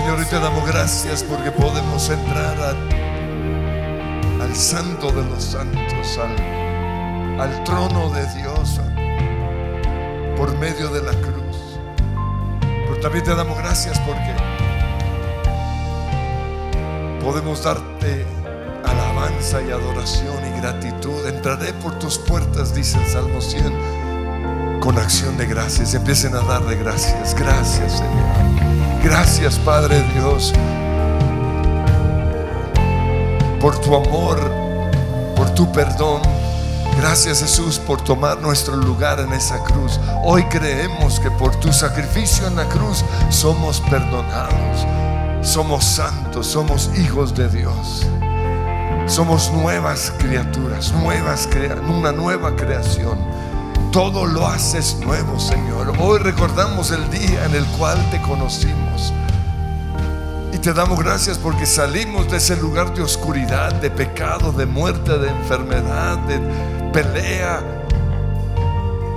Señor, hoy te damos gracias porque podemos entrar a- al santo de los santos, al, al trono de Dios, por medio de la cruz. Pero también te damos gracias porque podemos darte alabanza y adoración y gratitud. Entraré por tus puertas, dice el Salmo 100, con acción de gracias. Empiecen a darle gracias. Gracias, Señor. Gracias, Padre Dios, por tu amor, por tu perdón. Gracias Jesús por tomar nuestro lugar en esa cruz. Hoy creemos que por tu sacrificio en la cruz somos perdonados, somos santos, somos hijos de Dios. Somos nuevas criaturas, nuevas crea- una nueva creación. Todo lo haces nuevo, Señor. Hoy recordamos el día en el cual te conocimos. Y te damos gracias porque salimos de ese lugar de oscuridad, de pecado, de muerte, de enfermedad, de pelea,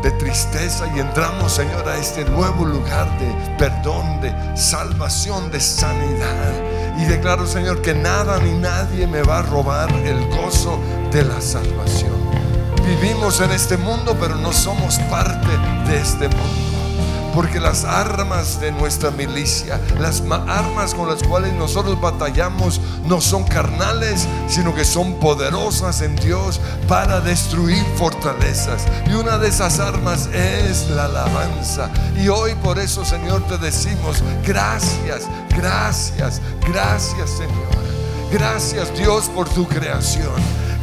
de tristeza y entramos, Señor, a este nuevo lugar de perdón, de salvación, de sanidad. Y declaro, Señor, que nada ni nadie me va a robar el gozo de la salvación. Vivimos en este mundo, pero no somos parte de este mundo. Porque las armas de nuestra milicia, las ma- armas con las cuales nosotros batallamos, no son carnales, sino que son poderosas en Dios para destruir fortalezas. Y una de esas armas es la alabanza. Y hoy por eso, Señor, te decimos gracias, gracias, gracias, Señor. Gracias, Dios, por tu creación.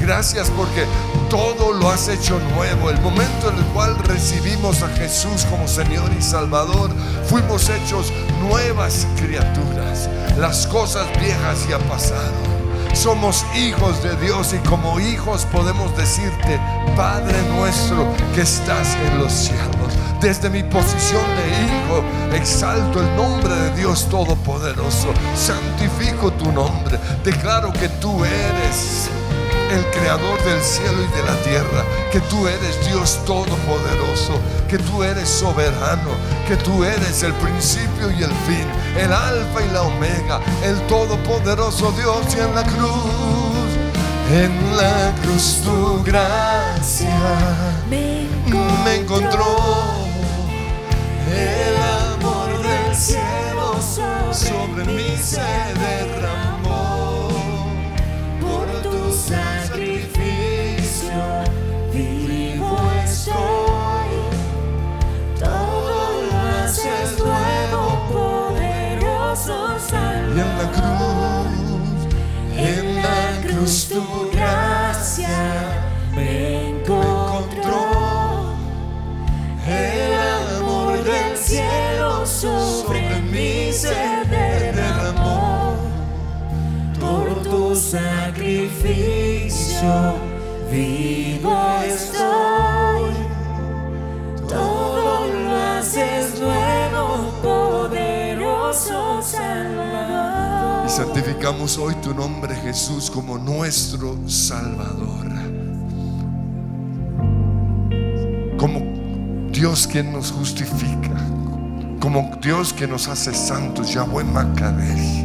Gracias porque todo lo has hecho nuevo. El momento en el cual recibimos a Jesús como Señor y Salvador, fuimos hechos nuevas criaturas. Las cosas viejas ya pasaron. Somos hijos de Dios y como hijos podemos decirte, Padre nuestro que estás en los cielos. Desde mi posición de hijo, exalto el nombre de Dios Todopoderoso. Santifico tu nombre. Declaro que tú eres el creador del cielo y de la tierra, que tú eres Dios todopoderoso, que tú eres soberano, que tú eres el principio y el fin, el alfa y la omega, el todopoderoso Dios y en la cruz, en la cruz tu gracia Me me encontró. El amor del cielo sobre mí se derramó tu gracia me encontró. El amor del cielo sobre mí se derramó. Por tu sacrificio vivo. Y santificamos hoy tu nombre Jesús como nuestro Salvador. Como Dios quien nos justifica, como Dios que nos hace santos, Yahweh Macadesh.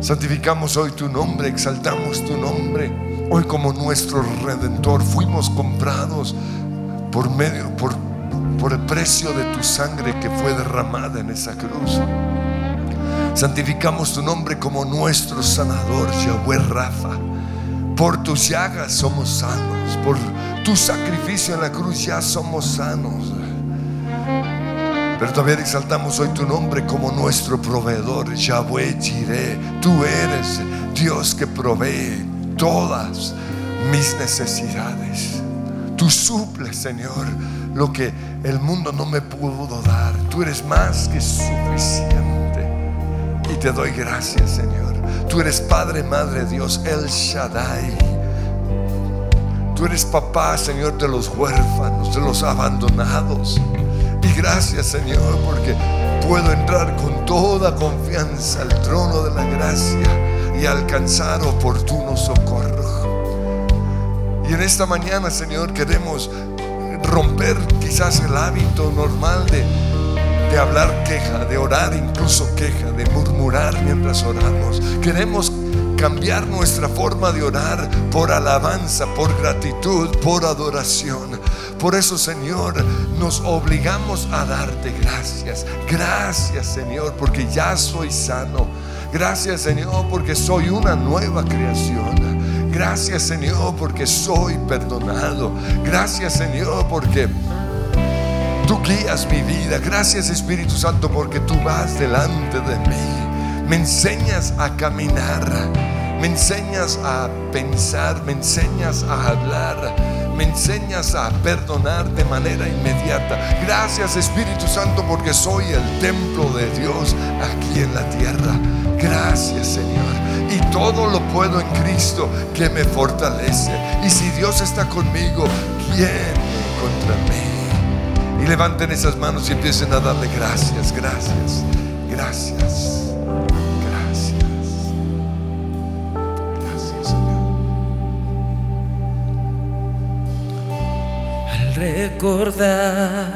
Santificamos hoy tu nombre, exaltamos tu nombre. Hoy como nuestro redentor fuimos comprados por medio por el precio de tu sangre que fue derramada en esa cruz. Santificamos tu nombre como nuestro sanador, Yahweh Rafa. Por tus llagas somos sanos, por tu sacrificio en la cruz ya somos sanos. Pero también exaltamos hoy tu nombre como nuestro proveedor, Yahweh Jireh. Tú eres Dios que provee. todas mis necesidades. Tú suples, Señor, lo que el mundo no me pudo dar. Tú eres más que suficiente. Te doy gracias, Señor. Tú eres Padre, Madre, Dios, El Shaddai. Tú eres papá, Señor, de los huérfanos, de los abandonados. Y gracias, Señor, porque puedo entrar con toda confianza al trono de la gracia y alcanzar oportuno socorro. Y en esta mañana, Señor, queremos romper quizás el hábito normal de, de hablar queja, de orar incluso queja, de murmurar mientras oramos. Queremos cambiar nuestra forma de orar por alabanza, por gratitud, por adoración. Por eso, Señor, nos obligamos a darte gracias. Gracias, Señor, porque ya soy sano. Gracias, Señor, porque soy una nueva creación. Gracias, Señor, porque soy perdonado. Gracias, Señor, porque tú guías mi vida. Gracias, Espíritu Santo, porque tú vas delante de mí. Me enseñas a caminar. Me enseñas a pensar. Me enseñas a hablar me enseñas a perdonar de manera inmediata. Gracias Espíritu Santo porque soy el templo de Dios aquí en la tierra. Gracias Señor. Y todo lo puedo en Cristo que me fortalece. Y si Dios está conmigo, ¿quién contra mí? Y levanten esas manos y empiecen a darle gracias, gracias, gracias. recordar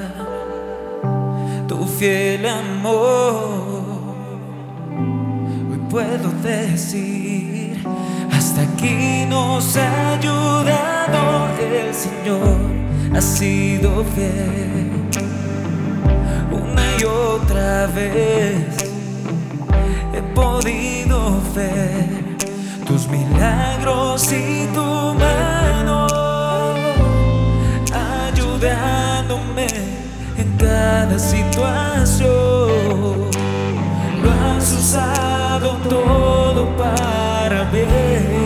tu fiel amor. Hoy puedo decir, hasta aquí nos ha ayudado el Señor, ha sido fiel. Vez he podido ver tus milagros y tu mano ayudándome en cada situación. Lo has usado todo para bien.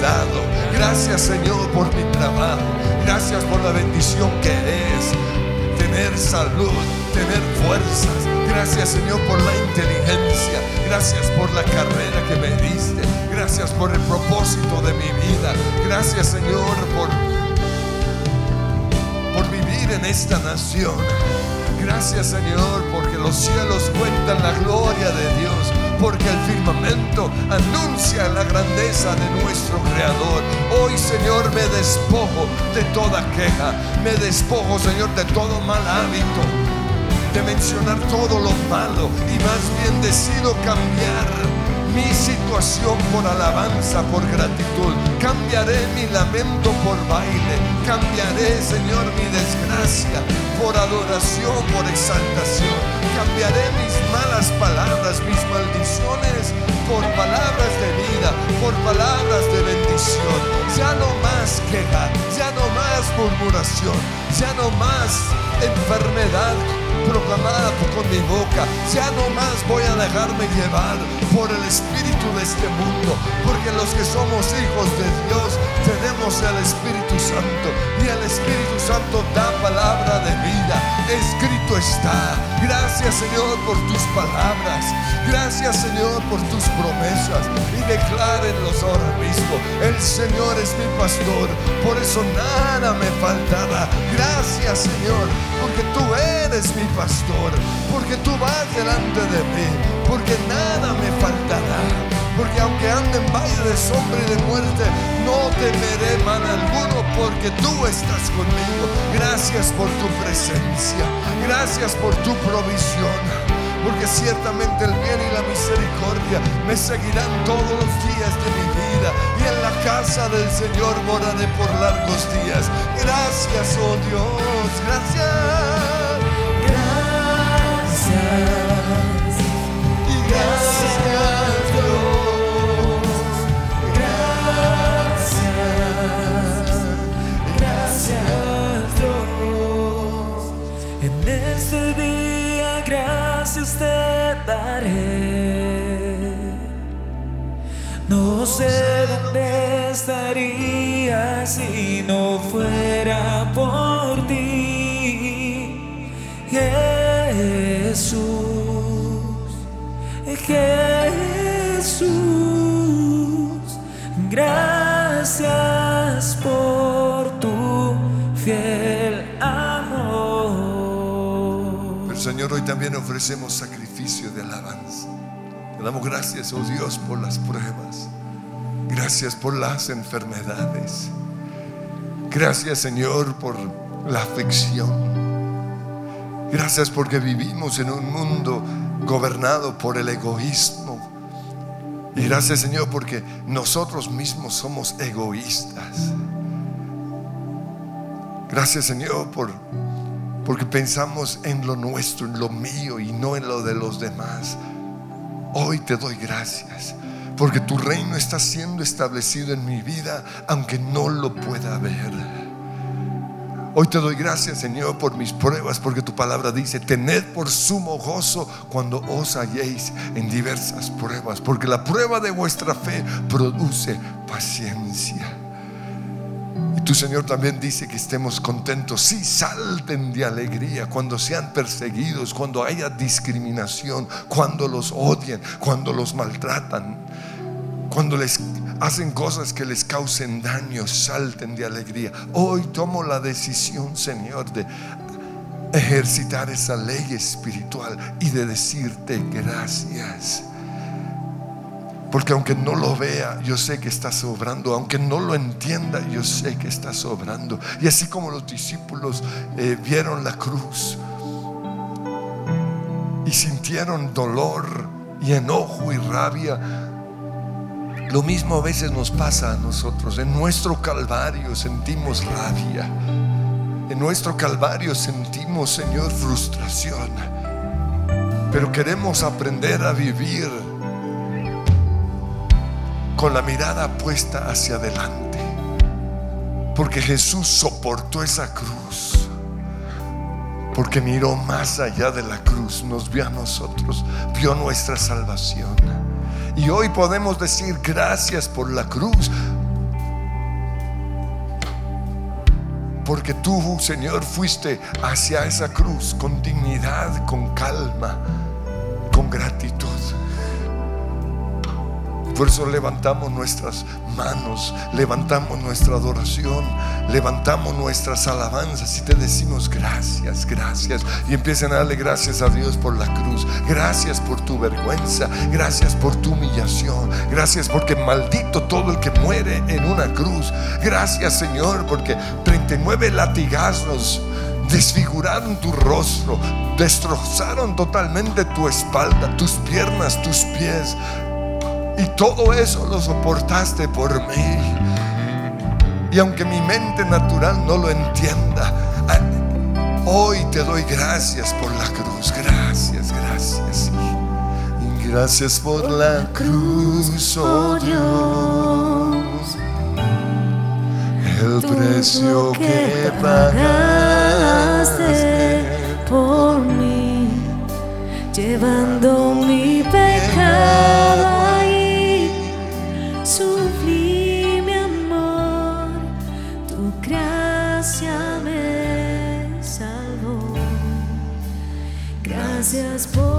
Dado. Gracias, Señor, por mi trabajo. Gracias por la bendición que es tener salud, tener fuerzas. Gracias Señor por la inteligencia. Gracias por la carrera que me diste. Gracias por el propósito de mi vida. Gracias Señor por, por vivir en esta nación. Gracias Señor porque los cielos cuentan la gloria de Dios. Porque el firmamento anuncia la grandeza de nuestro Creador. Hoy Señor me despojo de toda queja. Me despojo Señor de todo mal hábito de mencionar todo lo malo y más bien decido cambiar mi situación por alabanza, por gratitud. Cambiaré mi lamento por baile. Cambiaré, Señor, mi desgracia por adoración, por exaltación. Cambiaré mis malas palabras, mis maldiciones por palabras de vida, por palabras de bendición. Ya no más queja, ya no más murmuración, ya no más enfermedad proclamada con mi boca. Ya no más voy a dejarme llevar por el espíritu de este mundo, porque los que somos hijos de Dios tenemos el Espíritu Santo y el Espíritu Santo da palabra de vida. Escrito está. Gracias Señor por tus palabras. Gracias Señor por tus promesas y declárenlos ahora mismo. El Señor es mi pastor, por eso nada me faltará. Gracias Señor, porque tú eres mi pastor, porque tú vas delante de mí, porque nada me faltará. Porque aunque ande en valle de sombra y de muerte, no temeré mal alguno, porque tú estás conmigo. Gracias por tu presencia, gracias por tu provisión. Porque ciertamente el bien y la misericordia me seguirán todos los días de mi vida. Y en la casa del Señor moraré por largos días. Gracias, oh Dios, gracias. Sé dónde estaría si no fuera por ti, Jesús, Jesús. Gracias por tu fiel amor. Pero Señor, hoy también ofrecemos sacrificio de alabanza. Te damos gracias, oh Dios, por las pruebas. Gracias por las enfermedades. Gracias, Señor, por la aflicción. Gracias porque vivimos en un mundo gobernado por el egoísmo. Y gracias, Señor, porque nosotros mismos somos egoístas. Gracias, Señor, por porque pensamos en lo nuestro, en lo mío y no en lo de los demás. Hoy te doy gracias porque tu reino está siendo establecido en mi vida aunque no lo pueda ver. Hoy te doy gracias, Señor, por mis pruebas, porque tu palabra dice, tened por sumo gozo cuando os halléis en diversas pruebas, porque la prueba de vuestra fe produce paciencia. Tu Señor también dice que estemos contentos, sí, salten de alegría cuando sean perseguidos, cuando haya discriminación, cuando los odien, cuando los maltratan, cuando les hacen cosas que les causen daño, salten de alegría. Hoy tomo la decisión, Señor, de ejercitar esa ley espiritual y de decirte gracias. Porque aunque no lo vea, yo sé que está sobrando. Aunque no lo entienda, yo sé que está sobrando. Y así como los discípulos eh, vieron la cruz y sintieron dolor y enojo y rabia. Lo mismo a veces nos pasa a nosotros. En nuestro calvario sentimos rabia. En nuestro calvario sentimos, Señor, frustración. Pero queremos aprender a vivir con la mirada puesta hacia adelante. Porque Jesús soportó esa cruz. Porque miró más allá de la cruz, nos vio a nosotros, vio nuestra salvación. Y hoy podemos decir gracias por la cruz. Porque tú, Señor, fuiste hacia esa cruz con dignidad, con calma, con gratitud. Por eso levantamos nuestras manos, levantamos nuestra adoración, levantamos nuestras alabanzas y te decimos gracias, gracias. Y empiezan a darle gracias a Dios por la cruz. Gracias por tu vergüenza, gracias por tu humillación, gracias porque maldito todo el que muere en una cruz. Gracias Señor porque 39 latigazos desfiguraron tu rostro, destrozaron totalmente tu espalda, tus piernas, tus pies. Y todo eso lo soportaste por mí. Y aunque mi mente natural no lo entienda, hoy te doy gracias por la cruz. Gracias, gracias. Gracias por la cruz, oh Dios. El precio que pagaste por mí, llevando mi pecado Gracias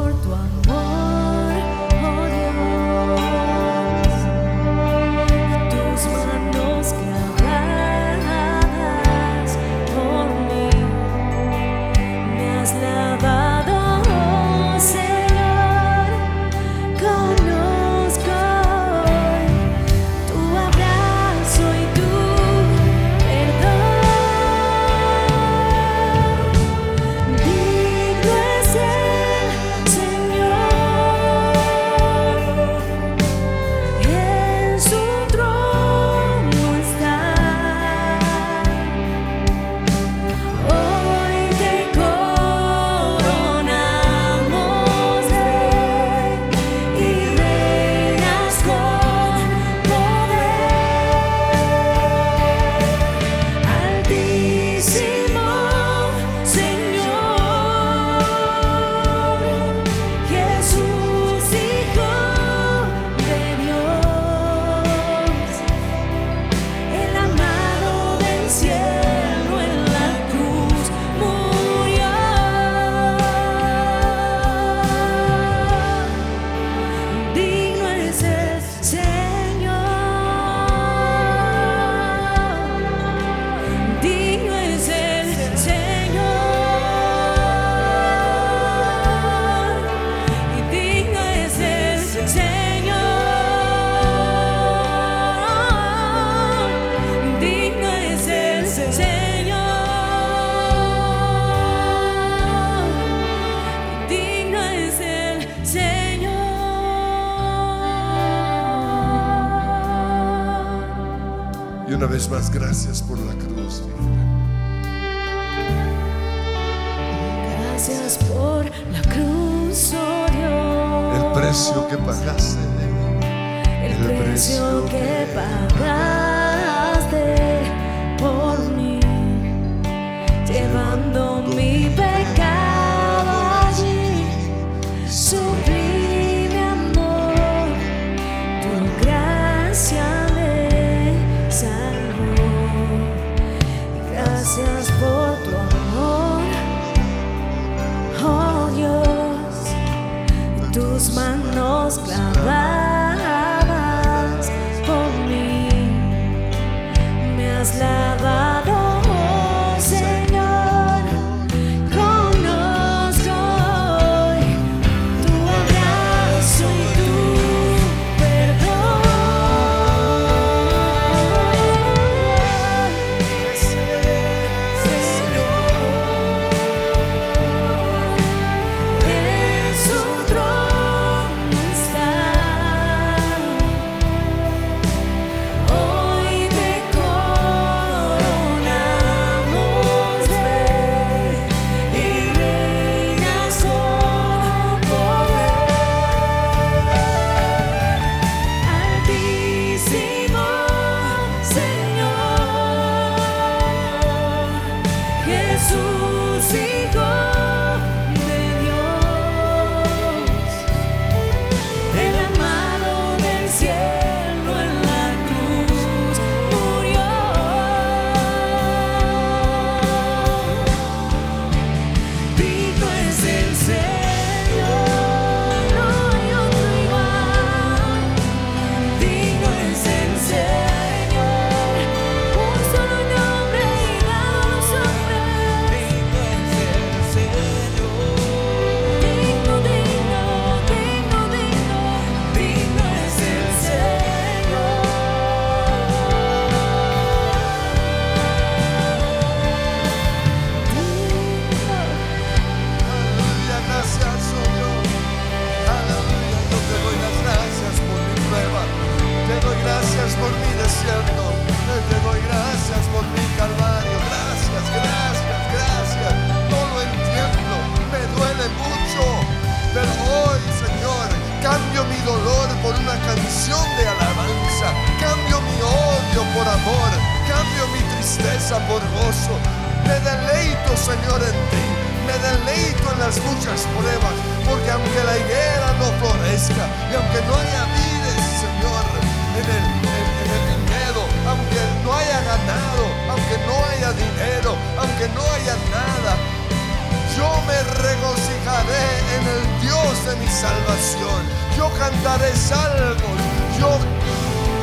mi salvación. Yo cantaré salmos. Yo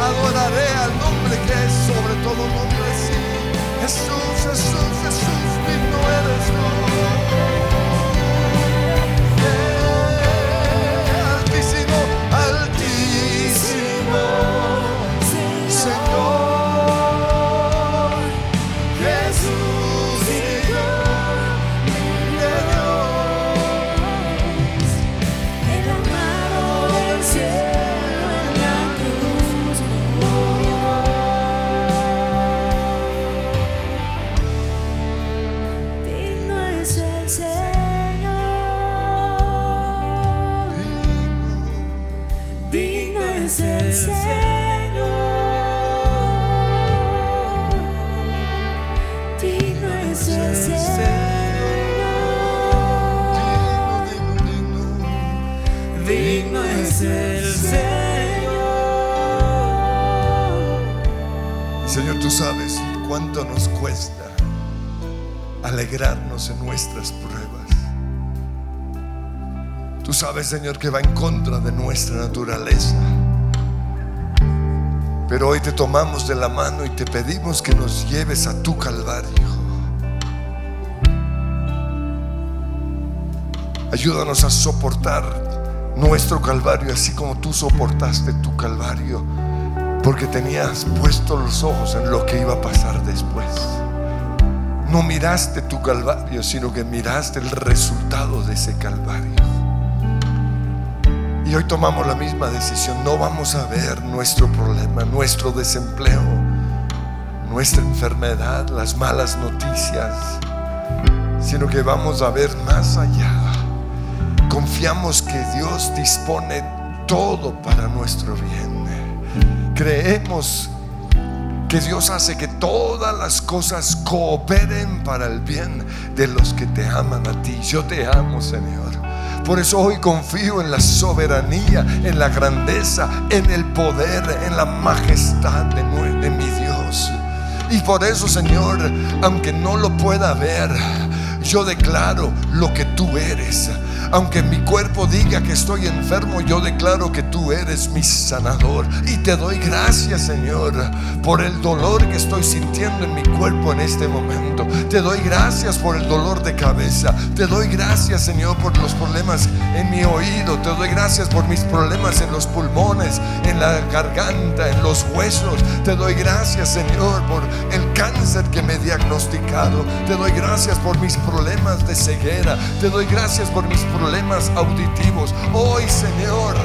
adoraré al nombre que es sobre todo nombre. Sí. Jesús, Jesús, Jesús, digno eres. Cuánto nos cuesta alegrarnos en nuestras pruebas. Tú sabes, Señor, que va en contra de nuestra naturaleza. Pero hoy te tomamos de la mano y te pedimos que nos lleves a tu calvario. Ayúdanos a soportar nuestro calvario así como tú soportaste tu calvario. Porque tenías puestos los ojos en lo que iba a pasar después. No miraste tu calvario, sino que miraste el resultado de ese calvario. Y hoy tomamos la misma decisión. No vamos a ver nuestro problema, nuestro desempleo, nuestra enfermedad, las malas noticias, sino que vamos a ver más allá. Confiamos que Dios dispone todo para nuestro bien. Creemos que Dios hace que todas las cosas cooperen para el bien de los que te aman a ti. Yo te amo, Señor. Por eso hoy confío en la soberanía, en la grandeza, en el poder, en la majestad de, mi Dios. Y por eso, Señor, aunque no lo pueda ver, yo declaro lo que tú eres. Aunque mi cuerpo diga que estoy enfermo, yo declaro que tú eres mi sanador. Y te doy gracias, Señor, por el dolor que estoy sintiendo en mi cuerpo en este momento. Te doy gracias por el dolor de cabeza. Te doy gracias, Señor, por los problemas en mi oído. Te doy gracias por mis problemas en los pulmones, en la garganta, en los huesos. Te doy gracias, Señor, por el cáncer que me he diagnosticado. Te doy gracias por mis problemas de ceguera. Te doy gracias por mis problemas auditivos. Hoy, Señor,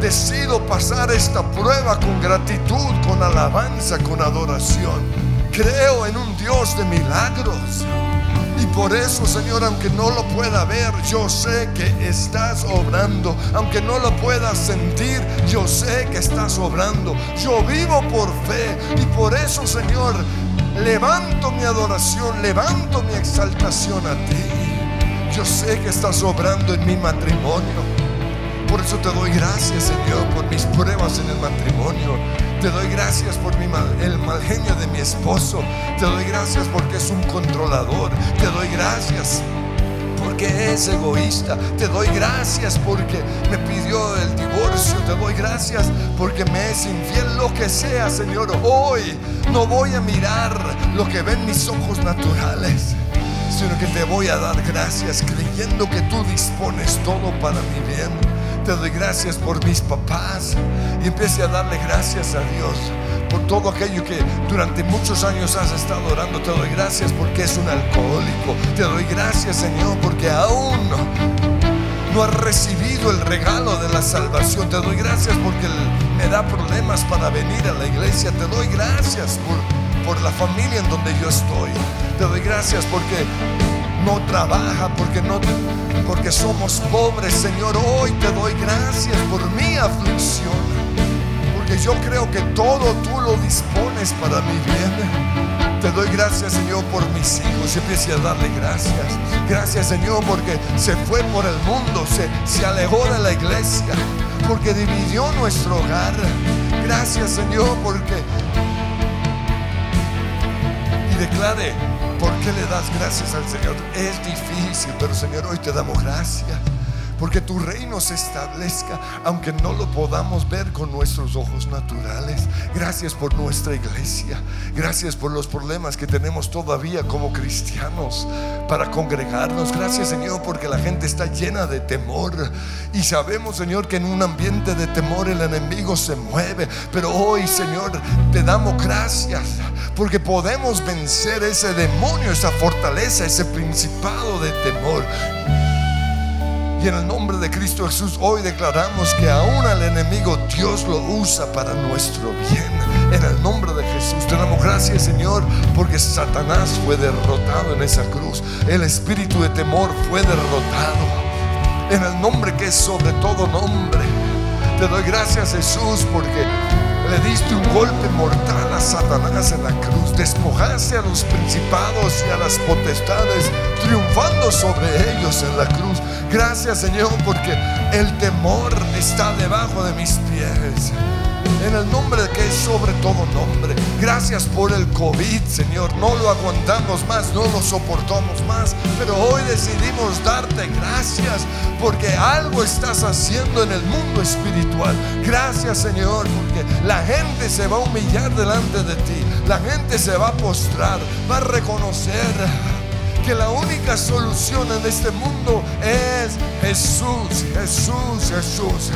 decido pasar esta prueba con gratitud, con alabanza, con adoración. Creo en un Dios de milagros. Y por eso, Señor, aunque no lo pueda ver, yo sé que estás obrando. Aunque no lo pueda sentir, yo sé que estás obrando. Yo vivo por fe. Y por eso, Señor, levanto mi adoración, levanto mi exaltación a ti. Yo sé que estás obrando en mi matrimonio. Por eso te doy gracias, Señor, por mis pruebas en el matrimonio. Te doy gracias por el mal genio de mi esposo. Te doy gracias porque es un controlador. Te doy gracias porque es egoísta. Te doy gracias porque me pidió el divorcio. Te doy gracias porque me es infiel, lo que sea, Señor. Hoy no voy a mirar lo que ven mis ojos naturales, sino que te voy a dar gracias creyendo que tú dispones todo para mi bien. Te doy gracias por mis papás y empiece a darle gracias a Dios por todo aquello que durante muchos años has estado orando. Te doy gracias porque es un alcohólico. Te doy gracias, Señor, porque aún no has recibido el regalo de la salvación. Te doy gracias porque me da problemas para venir a la iglesia. Te doy gracias por, por la familia en donde yo estoy. Te doy gracias porque no trabaja, porque no porque somos pobres, Señor. Hoy te doy gracias por mi aflicción. Porque yo creo que todo tú lo dispones para mi bien. Te doy gracias, Señor, por mis hijos. Empiece a darle gracias. Gracias, Señor, porque se fue por el mundo, se, se alejó de la iglesia, porque dividió nuestro hogar. Gracias, Señor, porque declare por qué le das gracias al Señor. Es difícil, pero Señor, hoy te damos gracias. Porque tu reino se establezca, aunque no lo podamos ver con nuestros ojos naturales. Gracias por nuestra iglesia. Gracias por los problemas que tenemos todavía como cristianos para congregarnos. Gracias Señor porque la gente está llena de temor. Y sabemos Señor que en un ambiente de temor el enemigo se mueve. Pero hoy Señor te damos gracias porque podemos vencer ese demonio, esa fortaleza, ese principado de temor. Y en el nombre de Cristo Jesús hoy declaramos que aún al enemigo Dios lo usa para nuestro bien. En el nombre de Jesús te damos gracias Señor porque Satanás fue derrotado en esa cruz. El espíritu de temor fue derrotado. En el nombre que es sobre todo nombre. Te doy gracias Jesús porque le diste un golpe mortal a Satanás en la cruz. Despojaste a los principados y a las potestades, triunfando sobre ellos en la cruz. Gracias Señor porque el temor está debajo de mis pies. En el nombre que es sobre todo nombre. Gracias por el COVID, Señor. No lo aguantamos más, no lo soportamos más. Pero hoy decidimos darte gracias porque algo estás haciendo en el mundo espiritual. Gracias, Señor, porque la gente se va a humillar delante de ti. La gente se va a postrar, va a reconocer que la única solución en este mundo es Jesús, Jesús, Jesús.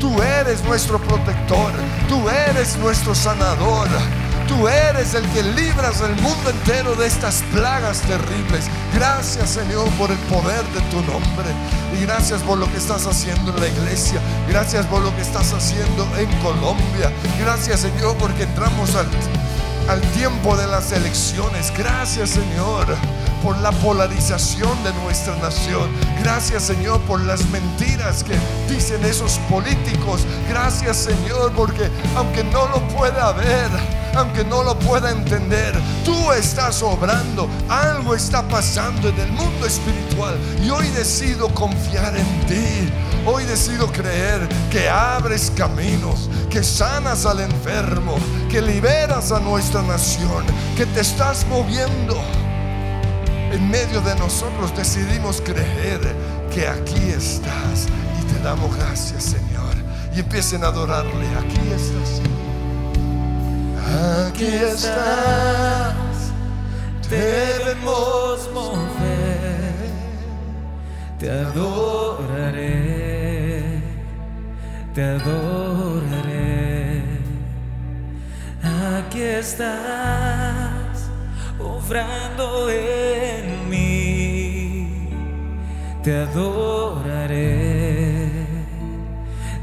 Tú eres nuestro protector, tú eres nuestro sanador. Tú eres el que libras el mundo entero de estas plagas terribles. Gracias Señor por el poder de tu nombre. Y gracias por lo que estás haciendo en la iglesia. Gracias por lo que estás haciendo en Colombia. Gracias Señor porque entramos al, al tiempo de las elecciones. Gracias Señor por la polarización de nuestra nación. Gracias Señor por las mentiras que dicen esos políticos. Gracias Señor porque aunque no lo pueda ver, aunque no lo pueda entender, tú estás obrando. Algo está pasando en el mundo espiritual y hoy decido confiar en ti. Hoy decido creer que abres caminos, que sanas al enfermo, que liberas a nuestra nación, que te estás moviendo en medio de nosotros decidimos creer que aquí estás y te damos gracias, Señor. Y empiecen a adorarle. Aquí estás. Aquí estás. Debemos mover, te adoraré, te adoraré. Aquí estás, obrando en mí, te adoraré,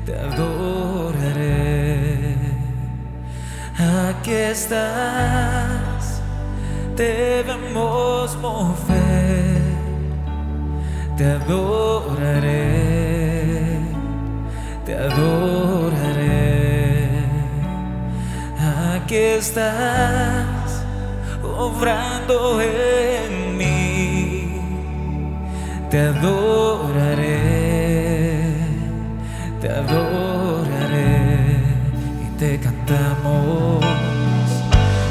te adoraré. Aquí estás, debemos mover, te adoraré, te adoraré. Aquí estás, obrando en mí, te adoraré, te adoraré y te cantamos.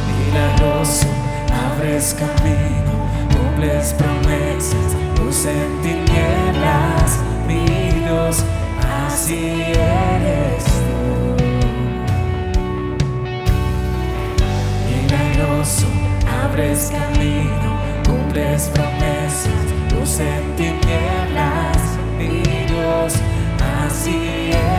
Milagroso, abres camino, cumples promesas, luz en tinieblas, mi Dios, así eres tú. Milagroso, abres camino, cumples promesas, luz en tinieblas, mi Dios, así eres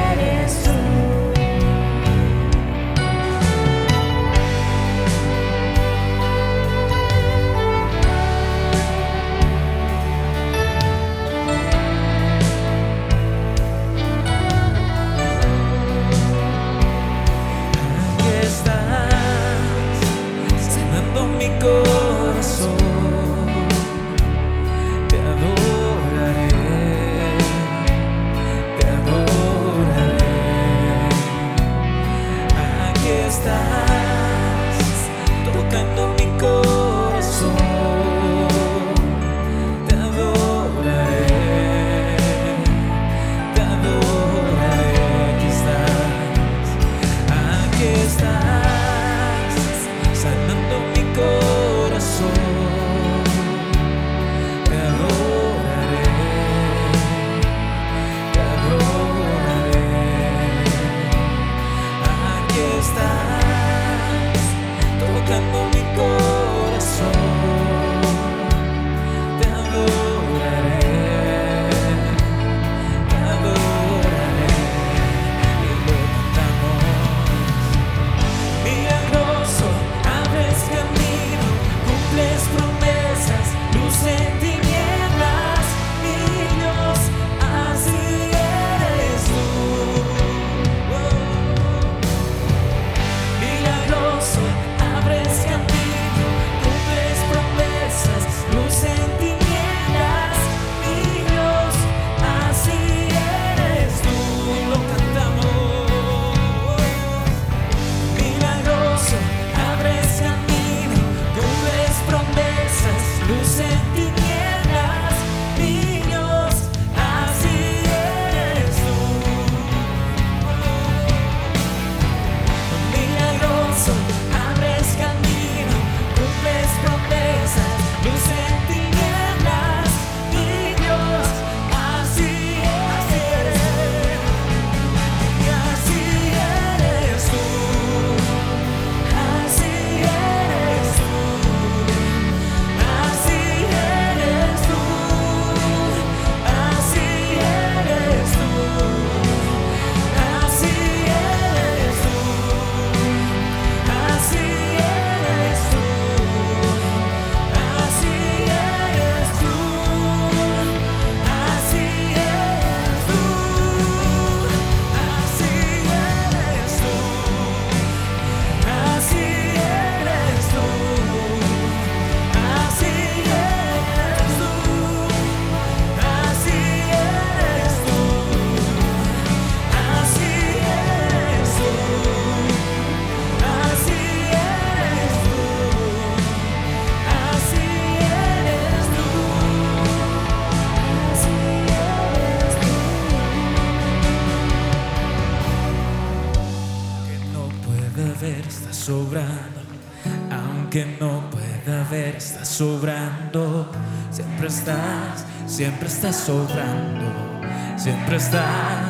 siempre estás sobrando. Siempre estás.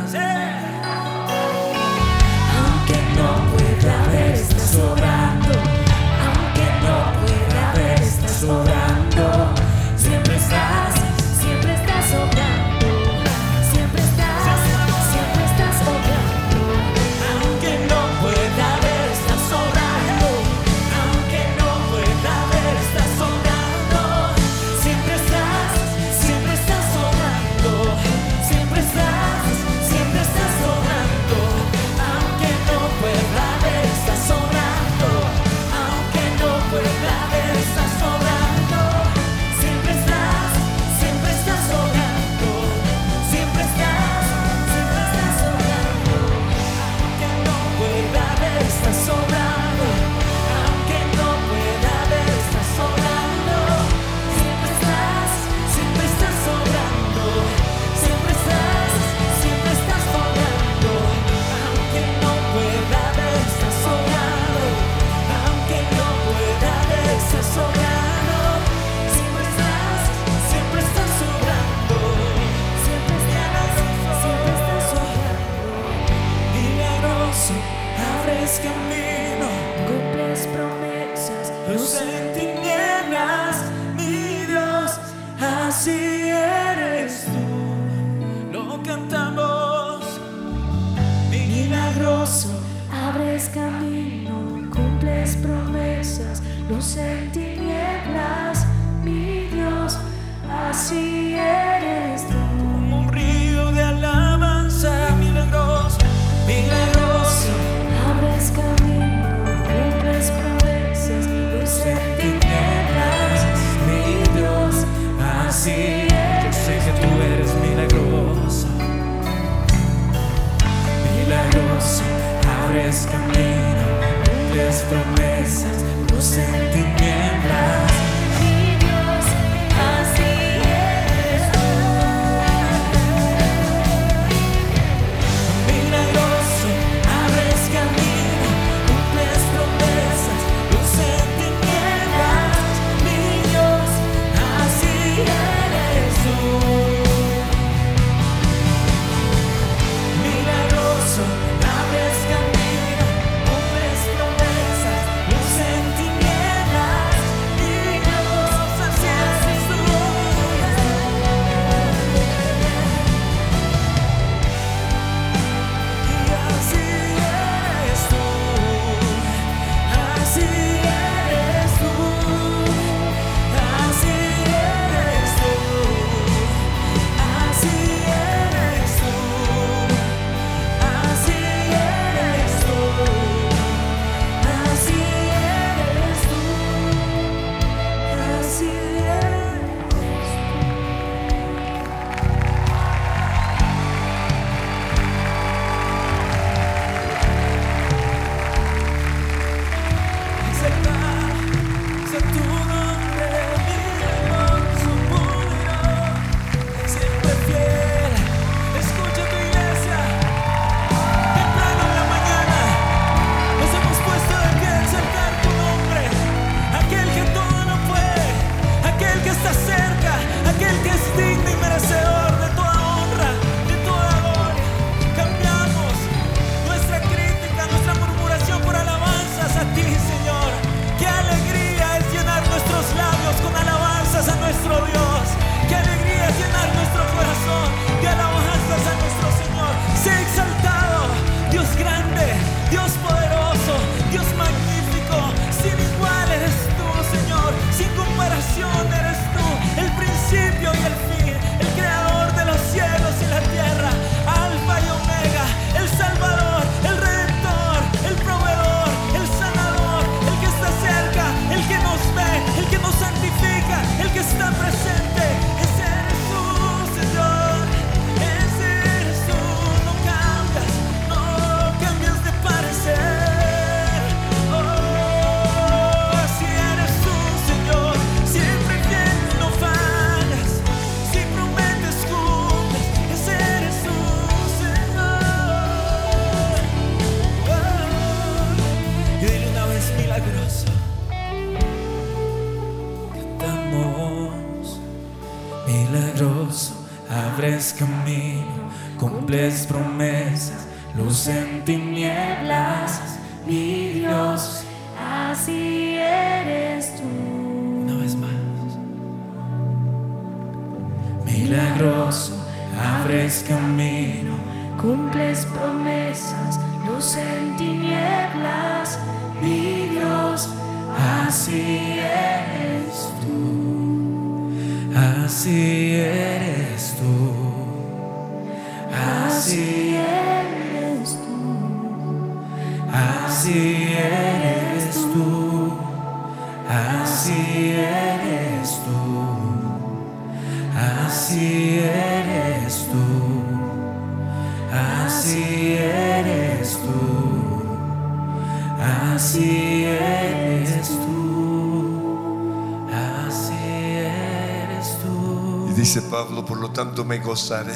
Tanto me gozaré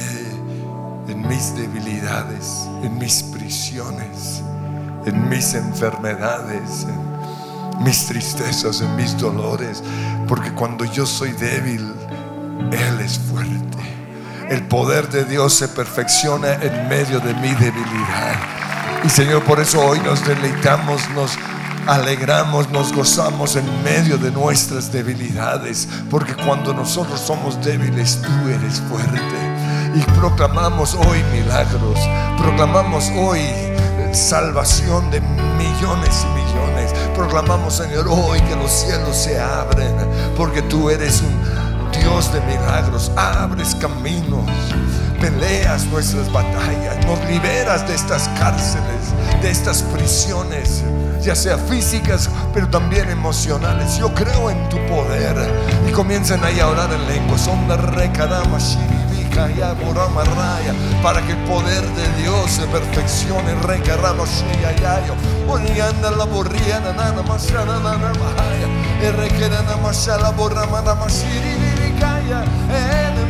en mis debilidades, en mis prisiones, en mis enfermedades, en mis tristezas, en mis dolores, porque cuando yo soy débil, Él es fuerte. El poder de Dios se perfecciona en medio de mi debilidad. Y Señor, por eso hoy nos deleitamos, nos alegramos, nos gozamos en medio de nuestras debilidades, porque cuando nosotros somos débiles, tú eres fuerte. Y proclamamos hoy milagros, proclamamos hoy salvación de millones y millones. Proclamamos, Señor, hoy que los cielos se abren, porque tú eres un Dios de milagros, abres caminos, peleas nuestras batallas, nos liberas de estas cárceles, de estas prisiones, ya sea físicas, pero también emocionales. Yo creo en tu poder. Y comienzan ahí a orar en lenguas. Para que el poder de Dios se perfeccione, recarramos yayo. Onianda la borría, nana, masana, nana, mahaya. Errequerana, masala, borra, madama, shiribicaya. Eh,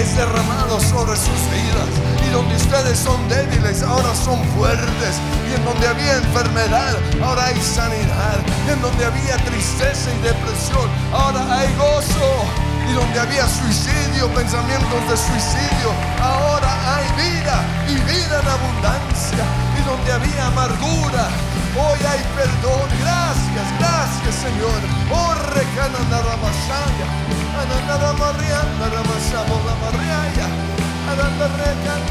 es derramado sobre sus vidas. Y donde ustedes son débiles, ahora son fuertes. Y en donde había enfermedad, ahora hay sanidad. Y en donde había tristeza y depresión, ahora hay gozo. Y donde había suicidio, pensamientos de suicidio, ahora hay vida y vida en abundancia. Y donde había amargura, Hoy hay perdón. Gracias, gracias Señor. Oh, recana la Adanda morrian, barra masa bola marriaia, adanda rekan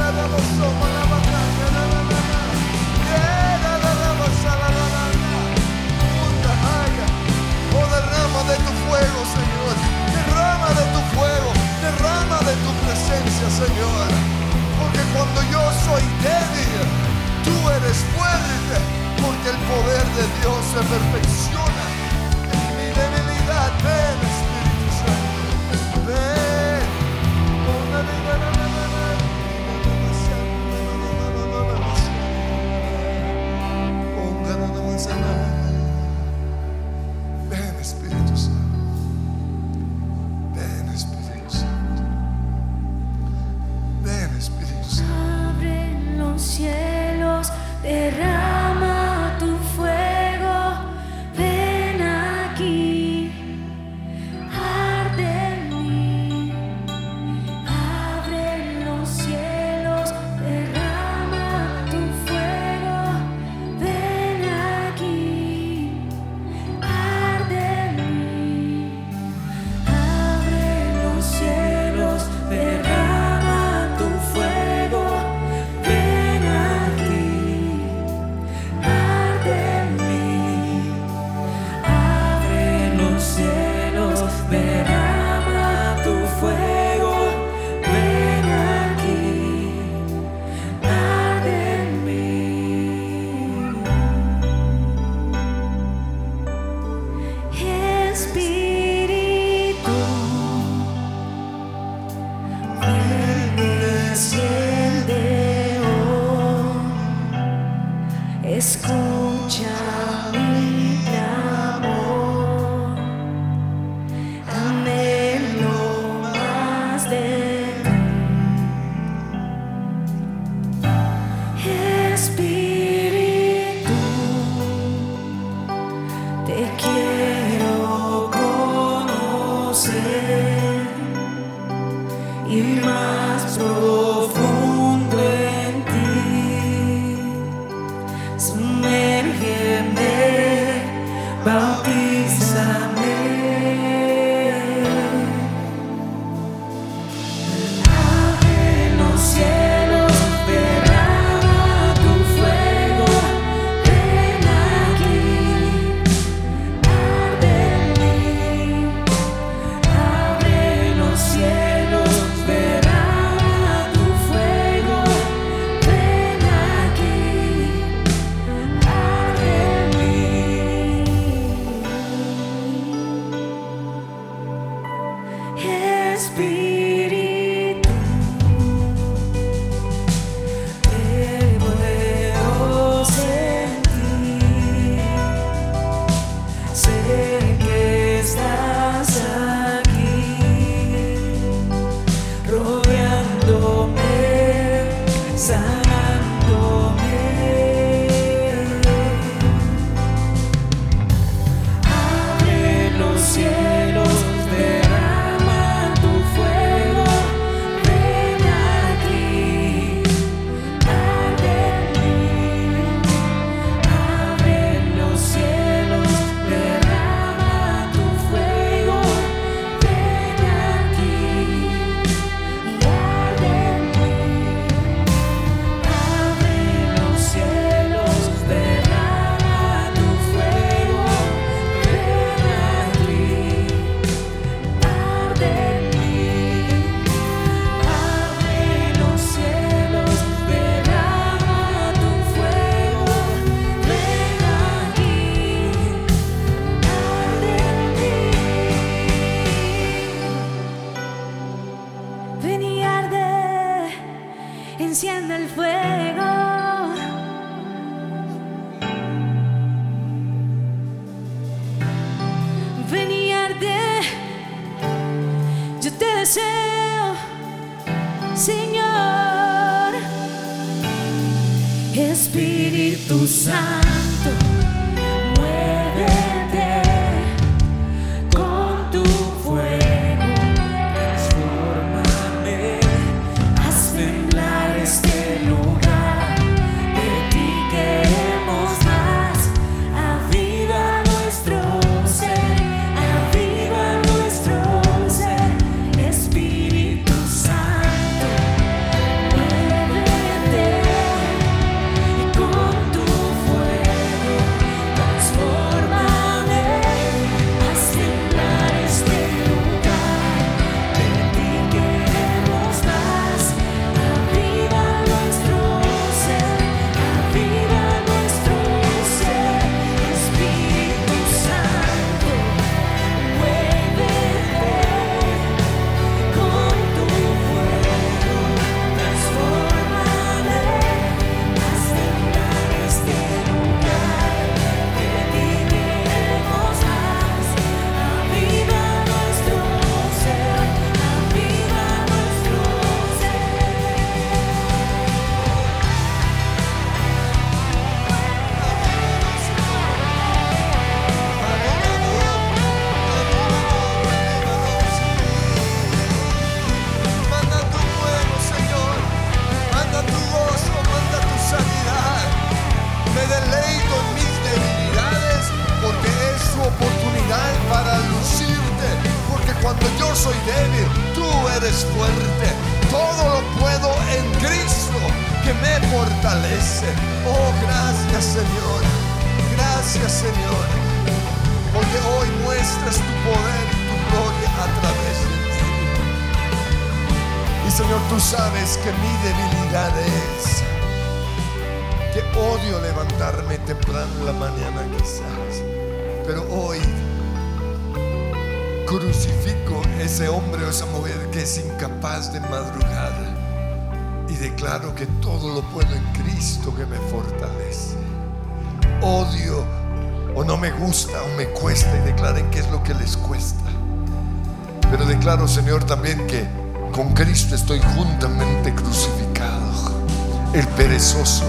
el perezoso,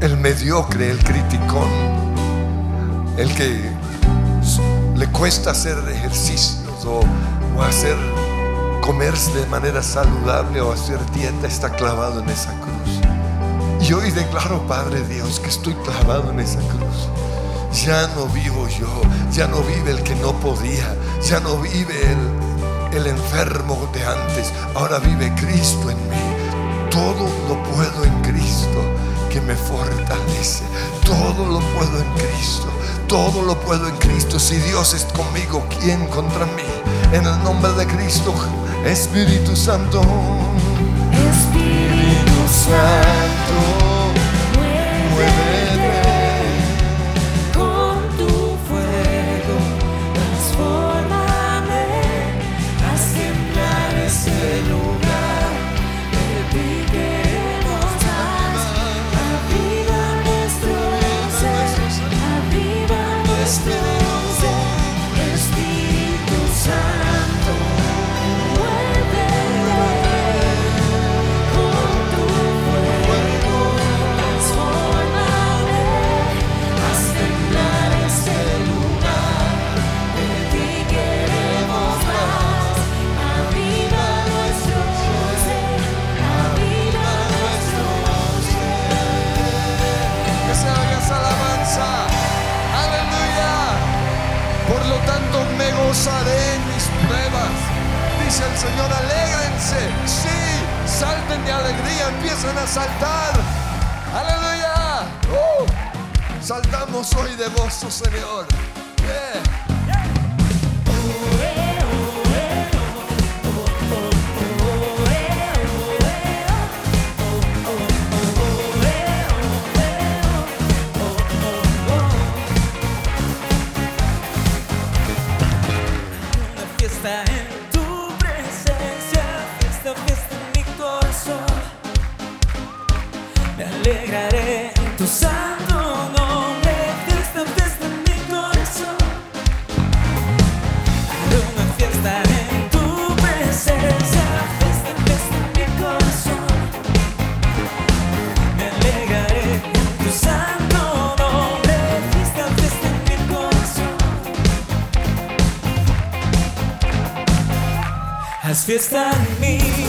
el mediocre, el criticón, el que le cuesta hacer ejercicios o, hacer comerse de manera saludable o hacer dieta está clavado en esa cruz. Y hoy declaro, Padre Dios, que estoy clavado en esa cruz. Ya no vivo yo, ya no vive el que no podía, ya no vive el enfermo de antes, ahora vive Cristo en mí. Todo lo puedo en Cristo que me fortalece. Todo lo puedo en Cristo. Todo lo puedo en Cristo. Si Dios es conmigo, ¿quién contra mí? En el nombre de Cristo, Espíritu Santo. Espíritu Santo, mueve. de alegría, empiezan a saltar. Aleluya. Uh. Saltamos hoy de gozo, Señor. It's fierce than me.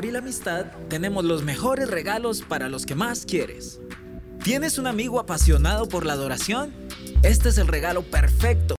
y la amistad, tenemos los mejores regalos para los que más quieres. ¿Tienes un amigo apasionado por la adoración? Este es el regalo perfecto